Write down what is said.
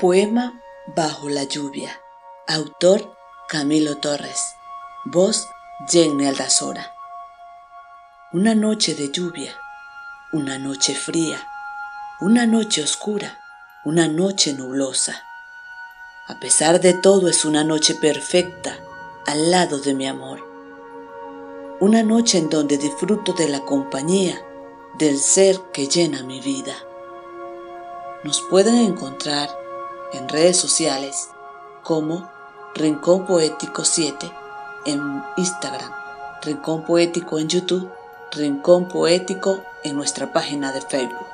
Poema Bajo la lluvia. Autor Camilo Torres. Voz Jenny Aldazora. Una noche de lluvia, una noche fría, una noche oscura, una noche nublosa. A pesar de todo es una noche perfecta al lado de mi amor. Una noche en donde disfruto de la compañía del ser que llena mi vida. Nos pueden encontrar en redes sociales como Rincón Poético 7 en Instagram, Rincón Poético en YouTube, Rincón Poético en nuestra página de Facebook.